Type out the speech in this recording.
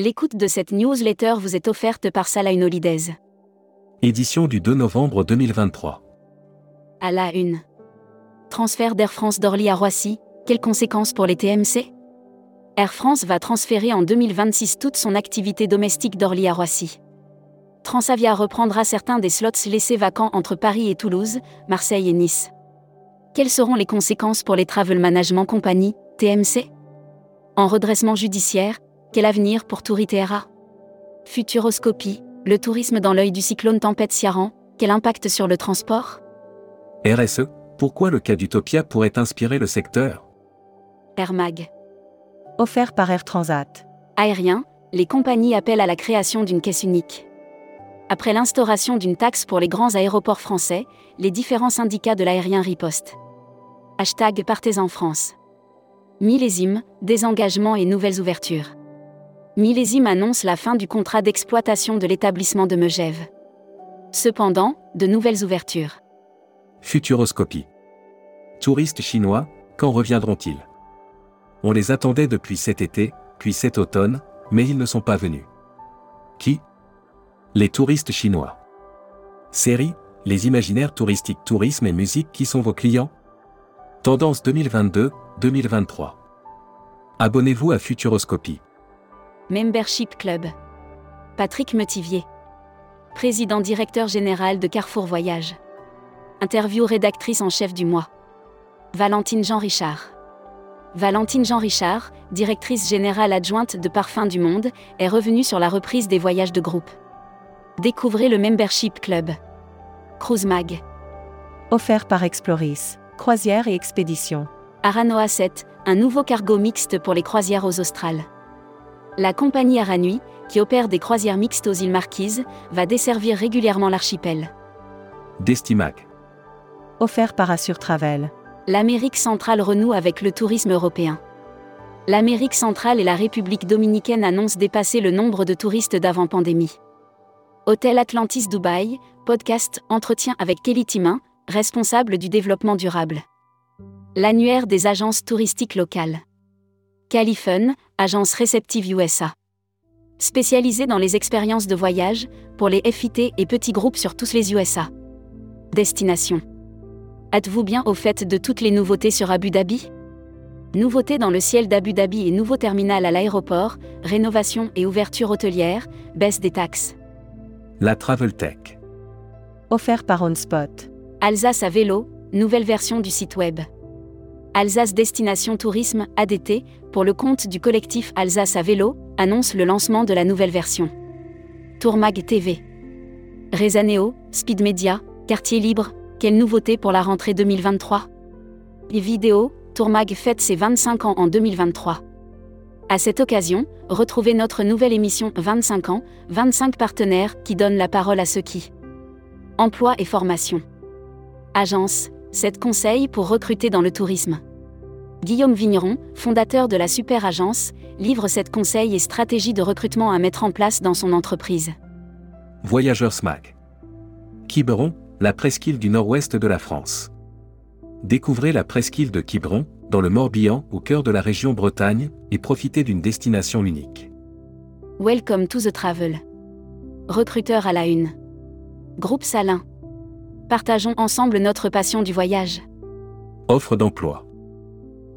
L'écoute de cette newsletter vous est offerte par Salah Holidays. Édition du 2 novembre 2023. À la une. Transfert d'Air France d'Orly à Roissy, quelles conséquences pour les TMC Air France va transférer en 2026 toute son activité domestique d'Orly à Roissy. Transavia reprendra certains des slots laissés vacants entre Paris et Toulouse, Marseille et Nice. Quelles seront les conséquences pour les Travel Management Company, TMC En redressement judiciaire, quel avenir pour Touritera Futuroscopie, le tourisme dans l'œil du cyclone tempête Ciaran, quel impact sur le transport? RSE, pourquoi le cas d'Utopia pourrait inspirer le secteur? Air Mag. Offert par Air Transat. Aérien, les compagnies appellent à la création d'une caisse unique. Après l'instauration d'une taxe pour les grands aéroports français, les différents syndicats de l'aérien ripostent. Hashtag Partez en France. Millésime, désengagement et nouvelles ouvertures. Millésime annonce la fin du contrat d'exploitation de l'établissement de Megève. Cependant, de nouvelles ouvertures. Futuroscopie. Touristes chinois, quand reviendront-ils? On les attendait depuis cet été, puis cet automne, mais ils ne sont pas venus. Qui? Les touristes chinois. Série, les imaginaires touristiques tourisme et musique qui sont vos clients? Tendance 2022-2023. Abonnez-vous à Futuroscopie. Membership Club. Patrick Metivier. Président directeur général de Carrefour Voyage. Interview rédactrice en chef du mois. Valentine Jean Richard. Valentine Jean Richard, directrice générale adjointe de Parfums du Monde, est revenue sur la reprise des voyages de groupe. Découvrez le Membership Club. Cruise Mag. Offert par Exploris. Croisière et expédition. Aranoa 7, un nouveau cargo mixte pour les croisières aux Australes. La compagnie Aranui, qui opère des croisières mixtes aux îles Marquises, va desservir régulièrement l'archipel. Destimac. Offert par Assure Travel. L'Amérique centrale renoue avec le tourisme européen. L'Amérique centrale et la République dominicaine annoncent dépasser le nombre de touristes d'avant-pandémie. Hôtel Atlantis Dubaï, podcast Entretien avec Kelly Timin, responsable du développement durable. L'annuaire des agences touristiques locales. Califun, agence réceptive USA. Spécialisée dans les expériences de voyage, pour les FIT et petits groupes sur tous les USA. Destination. Êtes-vous bien au fait de toutes les nouveautés sur Abu Dhabi? Nouveautés dans le ciel d'Abu Dhabi et nouveau terminal à l'aéroport, rénovation et ouverture hôtelière, baisse des taxes. La Travel Tech. Offert par OnSpot. Alsace à vélo, nouvelle version du site web. Alsace Destination Tourisme, ADT, pour le compte du collectif Alsace à vélo, annonce le lancement de la nouvelle version. Tourmag TV. Rezaneo, Speed Media, Quartier Libre, quelle nouveauté pour la rentrée 2023 Les vidéos, Tourmag fête ses 25 ans en 2023. À cette occasion, retrouvez notre nouvelle émission 25 ans, 25 partenaires qui donnent la parole à ceux qui. Emploi et formation. Agence, 7 conseils pour recruter dans le tourisme. Guillaume Vigneron, fondateur de la Super Agence, livre 7 conseils et stratégies de recrutement à mettre en place dans son entreprise. Voyageurs SMAC. Quiberon, la presqu'île du nord-ouest de la France. Découvrez la presqu'île de Quiberon, dans le Morbihan, au cœur de la région Bretagne, et profitez d'une destination unique. Welcome to the travel. Recruteur à la une. Groupe Salin. Partageons ensemble notre passion du voyage. Offre d'emploi.